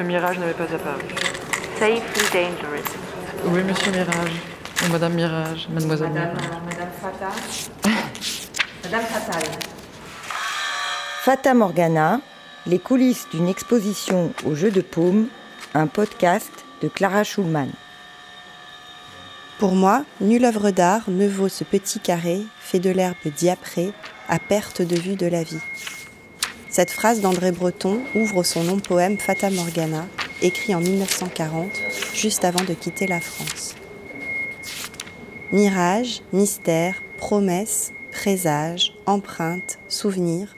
Le mirage n'avait pas apparu. Safely dangerous. Oui, monsieur Mirage. Ou Madame Mirage, Mademoiselle Madame, Mirage. Madame Fata. Madame Fatal. Fata Morgana, les coulisses d'une exposition au jeu de paume, un podcast de Clara Schulman. Pour moi, nulle œuvre d'art ne vaut ce petit carré fait de l'herbe diaprée à perte de vue de la vie. Cette phrase d'André Breton ouvre son long poème Fata Morgana, écrit en 1940, juste avant de quitter la France. Mirage, mystère, promesse, présage, empreinte, souvenir,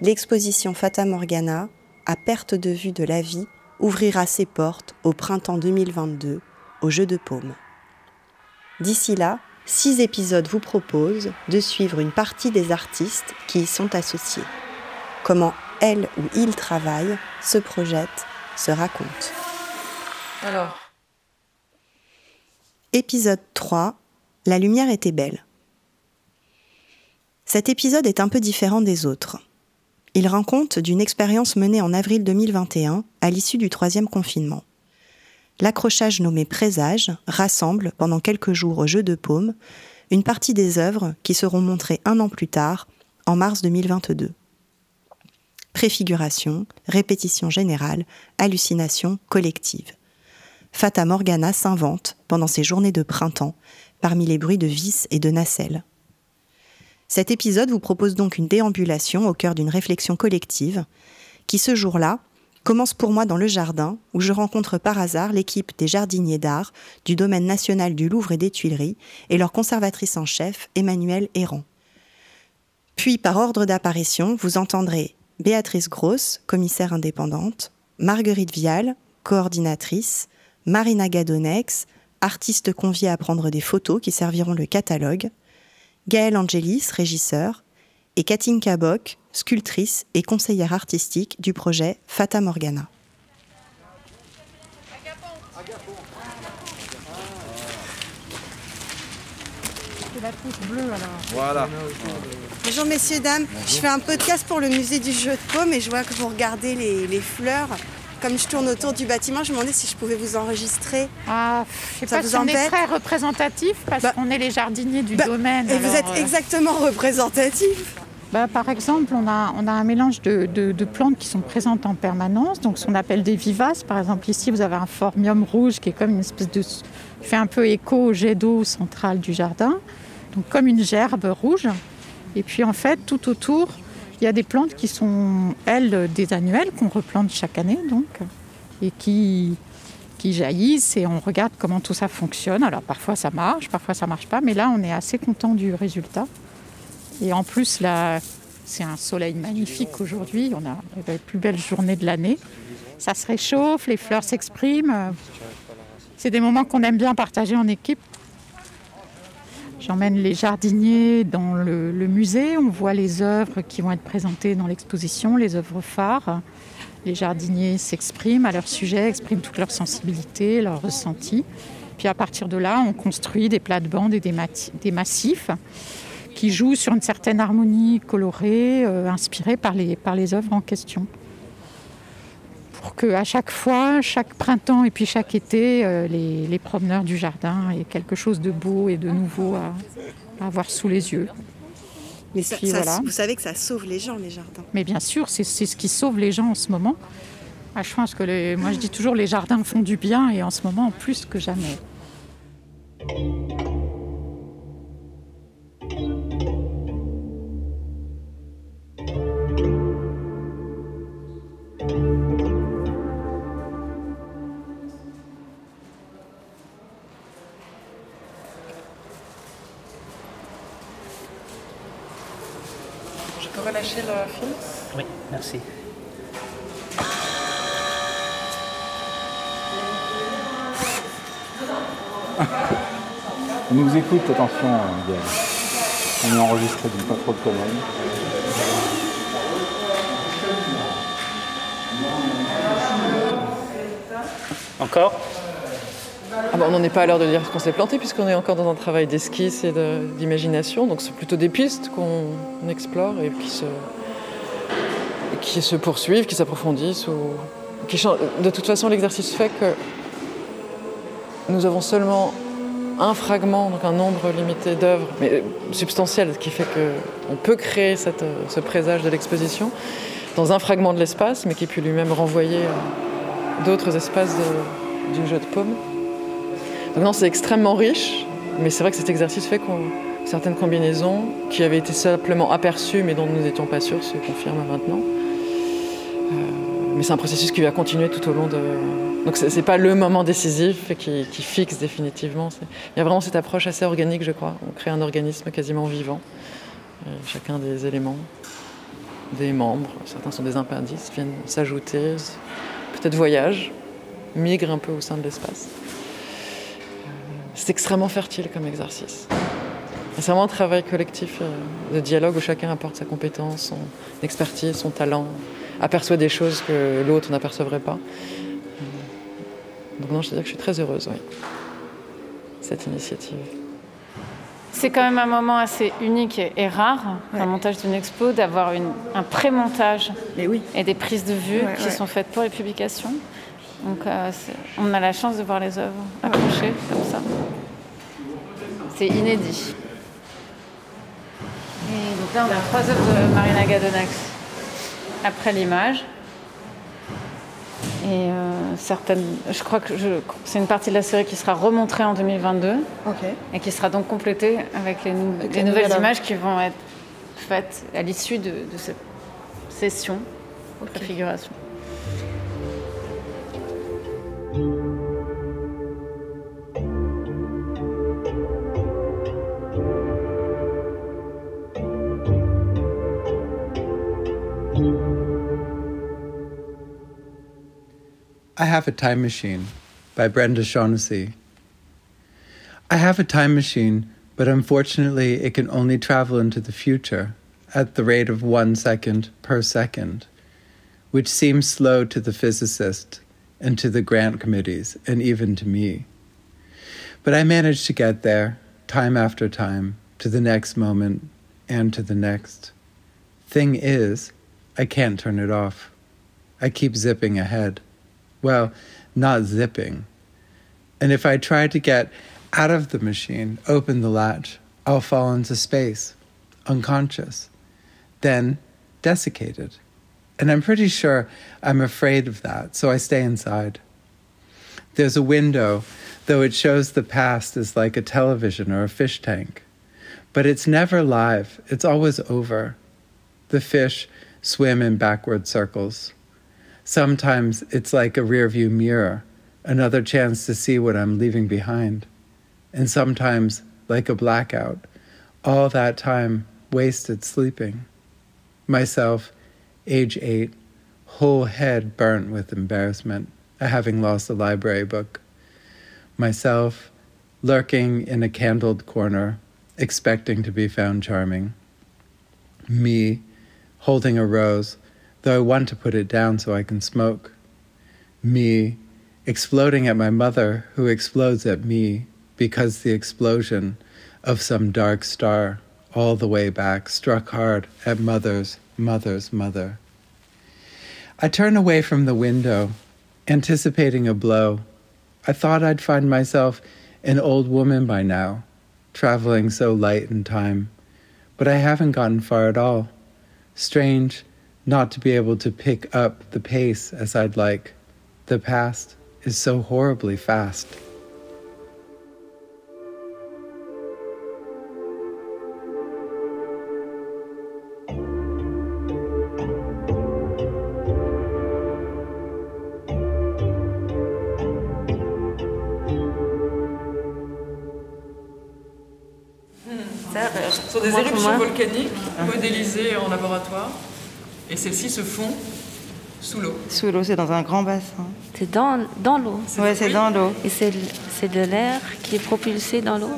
l'exposition Fata Morgana, à perte de vue de la vie, ouvrira ses portes au printemps 2022 au Jeu de Paume. D'ici là, six épisodes vous proposent de suivre une partie des artistes qui y sont associés. Comment elle ou il travaillent, se projettent, se racontent. Alors, Épisode 3 La lumière était belle. Cet épisode est un peu différent des autres. Il rend compte d'une expérience menée en avril 2021 à l'issue du troisième confinement. L'accrochage nommé Présage rassemble, pendant quelques jours au Jeu de Paume, une partie des œuvres qui seront montrées un an plus tard, en mars 2022. Préfiguration, répétition générale, hallucination collective. Fata Morgana s'invente, pendant ces journées de printemps, parmi les bruits de vis et de nacelles. Cet épisode vous propose donc une déambulation au cœur d'une réflexion collective qui, ce jour-là, commence pour moi dans le jardin où je rencontre par hasard l'équipe des jardiniers d'art du domaine national du Louvre et des Tuileries et leur conservatrice en chef, Emmanuelle Errand. Puis, par ordre d'apparition, vous entendrez Béatrice Gross, commissaire indépendante, Marguerite Vial, coordinatrice, Marina Gadonex, artiste conviée à prendre des photos qui serviront le catalogue, Gaëlle Angelis, régisseur, et Katinka Bock, sculptrice et conseillère artistique du projet Fata Morgana. Voilà. Bonjour messieurs, dames. Je fais un podcast pour le musée du jeu de paume et je vois que vous regardez les, les fleurs. Comme je tourne autour du bâtiment, je me demandais si je pouvais vous enregistrer. Ah, je sais Ça pas vous si on est très représentatif parce Bah- qu'on est les jardiniers du Bah, domaine. Et vous êtes euh, exactement représentatif. bah, par exemple, on a, on a un mélange de, de- de plantes qui sont présentes en permanence, donc ce qu'on appelle des vivaces. Par exemple, ici, vous avez un formium rouge qui est comme une espèce de. fait un peu écho au jet d'eau central du jardin, comme une gerbe rouge. Et puis en fait, tout autour, il y a des plantes qui sont, elles, des annuelles qu'on replante chaque année, donc, et qui, qui jaillissent et on regarde comment tout ça fonctionne. Alors parfois ça marche, parfois ça marche pas, mais là on est assez content du résultat. Et en plus là, c'est un soleil magnifique aujourd'hui. On a la plus belle journée de l'année. Ça se réchauffe, les fleurs s'expriment. C'est des moments qu'on aime bien partager en équipe. J'emmène les jardiniers dans le, musée. On voit les œuvres qui vont être présentées dans l'exposition, les œuvres phares. Les jardiniers s'expriment à leur sujet, expriment toute leur sensibilité, leurs ressentis. Puis à partir de là, on construit des plates-bandes et des, massifs qui jouent sur une certaine harmonie colorée, euh, inspirée par les œuvres en question. Qu'à chaque fois, chaque printemps et puis chaque été, euh, les, les promeneurs du jardin aient quelque chose de beau et de nouveau à, à avoir sous les yeux. Mais ça- puis ça- voilà. vous savez que ça sauve les gens, les jardins. Mais bien sûr, c'est c'est ce qui sauve les gens en ce moment. Ah, je pense que les- moi je dis toujours les jardins font du bien et en ce moment plus que jamais. Le fil Oui, merci. On nous écoute, attention. On est enregistré, donc pas trop de conneries. Encore? On n'en est pas à l'heure de dire qu'on s'est planté puisqu'on est encore dans un travail d'esquisse et d'imagination. Donc c'est plutôt des pistes qu'on explore et qui se, poursuivent, qui s'approfondissent ou qui. De toute façon, l'exercice fait que nous avons seulement un fragment, donc un nombre limité d'œuvres, mais substantiel, ce qui fait qu'on peut créer ce présage de l'exposition dans un fragment de l'espace, mais qui peut lui-même renvoyer d'autres espaces du jeu de paume. Non, c'est extrêmement riche, mais c'est vrai que cet exercice fait qu'on certaines combinaisons qui avaient été simplement aperçues, mais dont nous n'étions pas sûrs, se confirment maintenant. Euh, mais c'est un processus qui va continuer tout au long de. Donc c'est c'est pas le moment décisif qui, fixe définitivement. Il y a vraiment cette approche assez organique, je crois. On crée un organisme quasiment vivant. Euh, chacun des éléments, des membres, certains sont des appendices, viennent s'ajouter, peut-être voyagent, migrent un peu au sein de l'espace. C'est extrêmement fertile comme exercice. C'est vraiment un travail collectif euh, de dialogue où chacun apporte sa compétence, son expertise, son talent, aperçoit des choses que l'autre n'apercevrait pas. Donc non, je te dis que je suis très heureuse, oui, cette initiative. C'est quand même un moment assez unique et, et rare, dans le montage d'une expo, d'avoir un pré-montage oui. et des prises de vue Ouais, qui ouais. sont faites pour les publications. Donc euh, on a la chance de voir les œuvres accrochées comme ça. C'est inédit. Et donc là, on a trois œuvres de Marina Gadonax après l'image. Et euh, certaines, je crois que je- c'est une partie de la série qui sera remontrée en 2022 Ok. et qui sera donc complétée avec les, nou- Avec les la nouvelles nouvelle images qui vont être faites à l'issue de, de cette session de préfiguration. I Have a Time Machine by Brenda Shaughnessy. I have a time machine, but unfortunately it can only travel into the future at the rate of one second per second, which seems slow to the physicist and to the grant committees and even to me. But I manage to get there, time after time, to the next moment and to the next. Thing is, I can't turn it off. I keep zipping ahead. Well, not zipping. And if I try to get out of the machine, open the latch, I'll fall into space, unconscious, then desiccated. And I'm pretty sure I'm afraid of that, so I stay inside. There's a window, though it shows the past as like a television or a fish tank. But it's never live, it's always over. The fish swim in backward circles. Sometimes it's like a rearview mirror, another chance to see what I'm leaving behind. And sometimes, like a blackout, all that time wasted sleeping. Myself, age eight, whole head burnt with embarrassment at having lost a library book. Myself, lurking in a candled corner, expecting to be found charming. Me, holding a rose, though I want to put it down so I can smoke. Me, exploding at my mother, who explodes at me because the explosion of some dark star all the way back struck hard at mother's mother's mother. I turn away from the window, anticipating a blow. I thought I'd find myself an old woman by now, traveling so light in time, but I haven't gotten far at all. Strange not to be able to pick up the pace as I'd like. The past is so horribly fast. Volcaniques modélisées en laboratoire. Et celles-ci se font sous l'eau. Sous l'eau, c'est dans un grand bassin. C'est dans, dans l'eau. Ouais, c'est dans l'eau. Et c'est c'est de l'air qui est propulsé dans l'eau.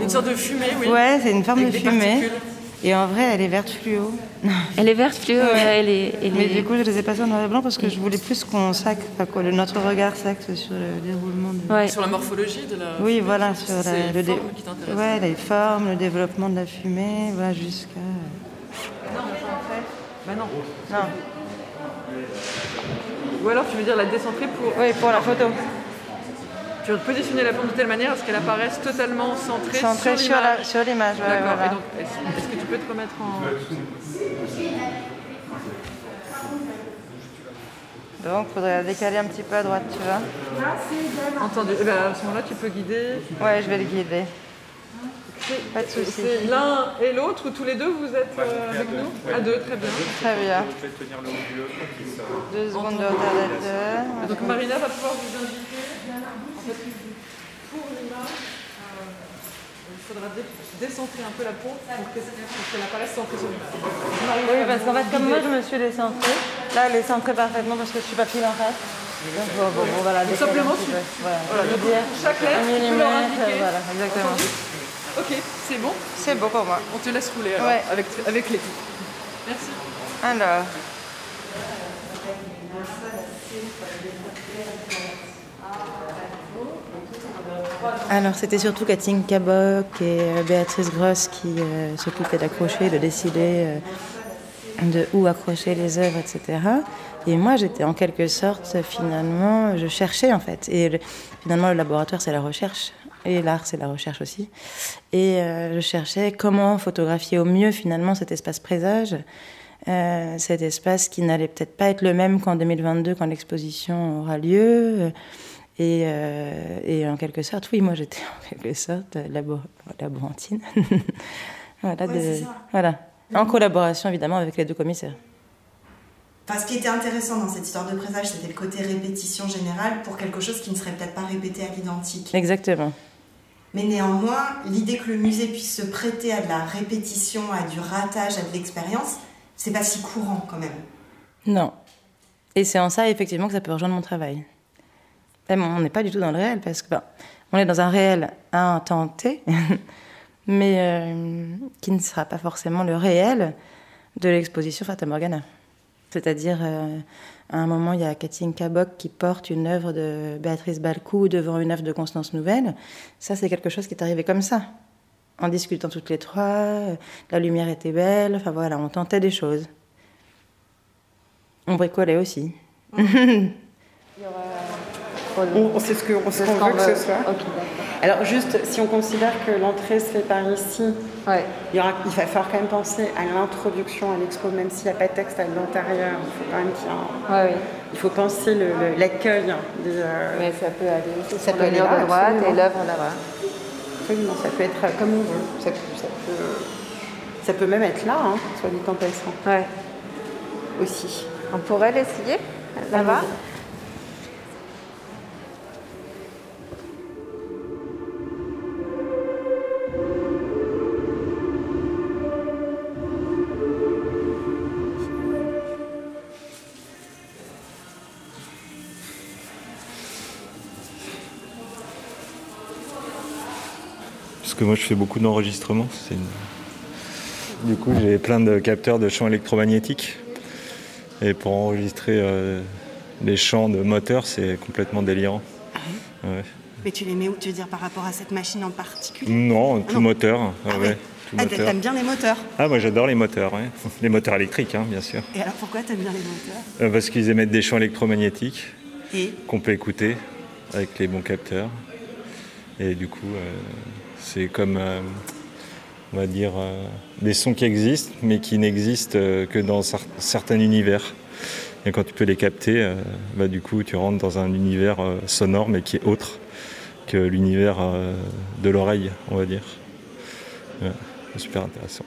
Une sorte de fumée, oui. Ouais, c'est une forme de Avec fumée. particules. Et en vrai, elle est verte fluo. Elle est verte fluo, Ouais. elle est, elle Mais est- du coup, je les ai passés en noir et blanc parce que je voulais plus qu'on sac, enfin, que notre regard s'axe sur le déroulement de. Ouais. Sur la morphologie de la. Oui, voilà, sur la, les le dé- ouais, les formes, le développement de la fumée, voilà, jusqu'à. Bah non. Non. Ou alors tu veux dire la décentrer pour. Oui, pour la photo. Tu veux positionner la plante de telle manière à ce qu'elle apparaisse totalement centrée, Centrée sur l'image. sur l'image, ouais, D'accord. voilà. Et donc, est-ce est-ce que tu peux te remettre en. Donc, faudrait la décaler un petit peu à droite, tu vois. Entendu. Eh ben, à ce moment-là, tu peux guider. Ouais, je vais le guider. Pas de souci. C'est l'un et l'autre ou tous les deux vous êtes euh, avec nous? À deux, très bien. Très bien. Je vais tenir le. Deux secondes de retardataire. Donc Marina va pouvoir vous indiquer. Pour l'image, euh, il faudra dé- décentrer un peu la peau pour que- pour qu'elle apparaisse centrée sur l'image. Oui, va parce qu'en fait, comme moi, je me suis décentrée. Là, elle est centrée parfaitement parce que je suis pas pile en face. Donc, bon, bon, bon, voilà, décaler simplement, tu-. Voilà, Voilà, donc, veux dire, chaque lettre, un millimètre, indiquer. voilà, exactement. Ok, c'est bon C'est beau pour moi. On te laisse rouler alors, Ouais. avec, avec l'équipe. Merci. Alors, Alors, c'était surtout Catherine Cabot et euh, Béatrice Gross qui euh, s'occupaient d'accrocher, de décider euh, de où accrocher les œuvres, etc. Et moi, j'étais en quelque sorte, finalement, je cherchais en fait. Et le- finalement, le laboratoire, c'est la recherche. Et l'art, c'est la recherche aussi. Et euh, je cherchais comment photographier au mieux, finalement, cet espace présage. Cet espace qui n'allait peut-être pas être le même qu'en 2022, quand l'exposition aura lieu. Et, euh, et en quelque sorte, oui, moi j'étais en quelque sorte labo- laborantine. voilà, Ouais, de- voilà. En collaboration évidemment avec les deux commissaires. Enfin, ce qui était intéressant dans cette histoire de présage, c'était le côté répétition générale pour quelque chose qui ne serait peut-être pas répété à l'identique. Exactement. Mais néanmoins, l'idée que le musée puisse se prêter à de la répétition, à du ratage, à de l'expérience, c'est pas si courant quand même. Non. Et c'est en ça effectivement que ça peut rejoindre mon travail. Et bon, on n'est pas du tout dans le réel parce que ben, on est dans un réel à un temps T, mais euh, qui ne sera pas forcément le réel de l'exposition Fata Morgana. C'est-à-dire, euh, à un moment, il y a Catherine Cabot qui porte une œuvre de Béatrice Balcou devant une œuvre de Constance Nouvelle. Ça, c'est quelque chose qui est arrivé comme ça, en discutant toutes les trois. euh, La lumière était belle, enfin voilà, on tentait des choses. On bricolait aussi. On, c'est ce on- ce qu'on veut que ce soit. Alors juste, si on considère que l'entrée se fait par ici, il, y aura, il va falloir quand même penser à l'introduction à l'expo, même s'il n'y a pas de texte à l'intérieur. Il faut quand même qu'il y ait un- Il faut penser l'accueil des... euh, ça peut aller aussi ça peut le aller là, de droite et l'œuvre là-bas. Absolument, ça peut être comme on veut. Ça, ça peut, ça peut même être là, hein, soit dit en passant. Ouais. Aussi. On pourrait l'essayer là-bas? Parce que moi, je fais beaucoup d'enregistrements. une- Du coup, j'ai plein de capteurs de champs électromagnétiques. Et pour enregistrer euh, les champs de moteur, c'est complètement délirant. Ouais. Mais tu les mets où Tu veux dire par rapport à cette machine en particulier? Non, Ah tout moteur. Ah ouais, tout Ah, t'aimes bien les moteurs? Ah, moi j'adore les moteurs, ouais. les moteurs électriques, hein, bien sûr. Et alors pourquoi t'aimes bien les moteurs? Euh, parce qu'ils émettent des champs électromagnétiques qu'on peut écouter avec les bons capteurs. Et du coup, euh, c'est comme, euh, on va dire, euh, des sons qui existent, mais qui n'existent euh, que dans cer- certains univers. Et quand tu peux les capter, bah, du coup, tu rentres dans un univers sonore, mais qui est autre que l'univers de l'oreille, on va dire. Super intéressant.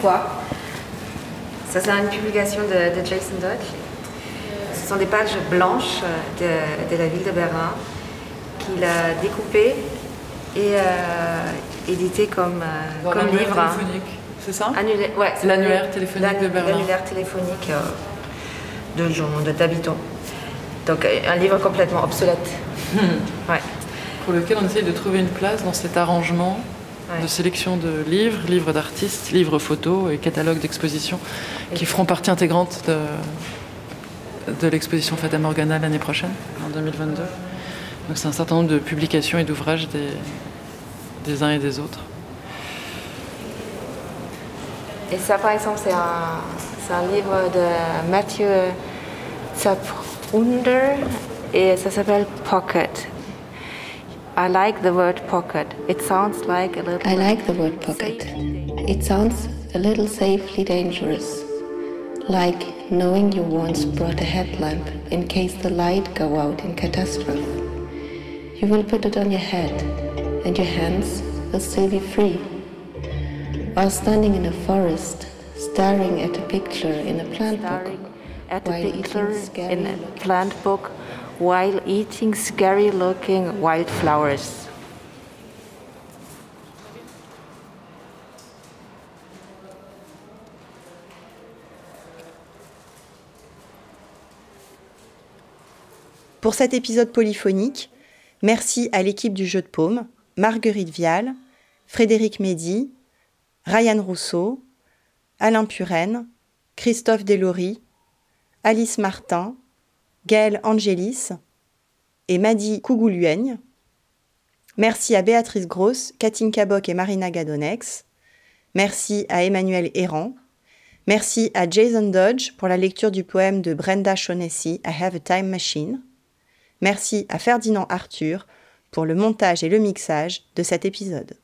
Quoi Ça, c'est une publication de, de Jason Dodge. Ce sont des pages blanches euh, de, de la ville de Berlin qu'il a découpées et euh, éditées comme, euh, Dans comme livre. téléphonique, c'est ça? Ouais, c'est L'annuaire téléphonique de Berlin. L'annuaire téléphonique euh, de de d'habitants. Donc euh, un livre complètement obsolète. Ouais. pour lequel on essaye de trouver une place dans cet arrangement de sélection de livres, livres d'artistes, livres photos et catalogues d'expositions qui feront partie intégrante de, de l'exposition Fata Morgana l'année prochaine, en 2022. Donc c'est un certain nombre de publications et d'ouvrages des, uns et des autres. Et ça, par exemple, c'est un, un, livre de Mathieu Zaprunder et ça s'appelle Pocket. I like the word pocket. It sounds like a little. I like the word pocket. It sounds a little safely dangerous. Like knowing you once brought a headlamp in case the light go out in catastrophe. You will put it on your head, and your hands will still be free. While standing in a forest, staring at a picture in a plant book, at a picture in a plant book while eating scary looking wildflowers. Pour cet épisode polyphonique, merci à l'équipe du jeu de paume, Marguerite Vial, Frédéric Médy, Ryan Rousseau, Alain Puren, Christophe Delory, Alice Martin, Gaël Angelis et Madi Kougouluigne. Merci à Béatrice Gross, Katinka Bock et Marina Gadonex. Merci à Emmanuel Errant. Merci à Jason Dodge pour la lecture du poème de Brenda Shaughnessy, I Have a Time Machine. Merci à Ferdinand Arthur pour le montage et le mixage de cet épisode.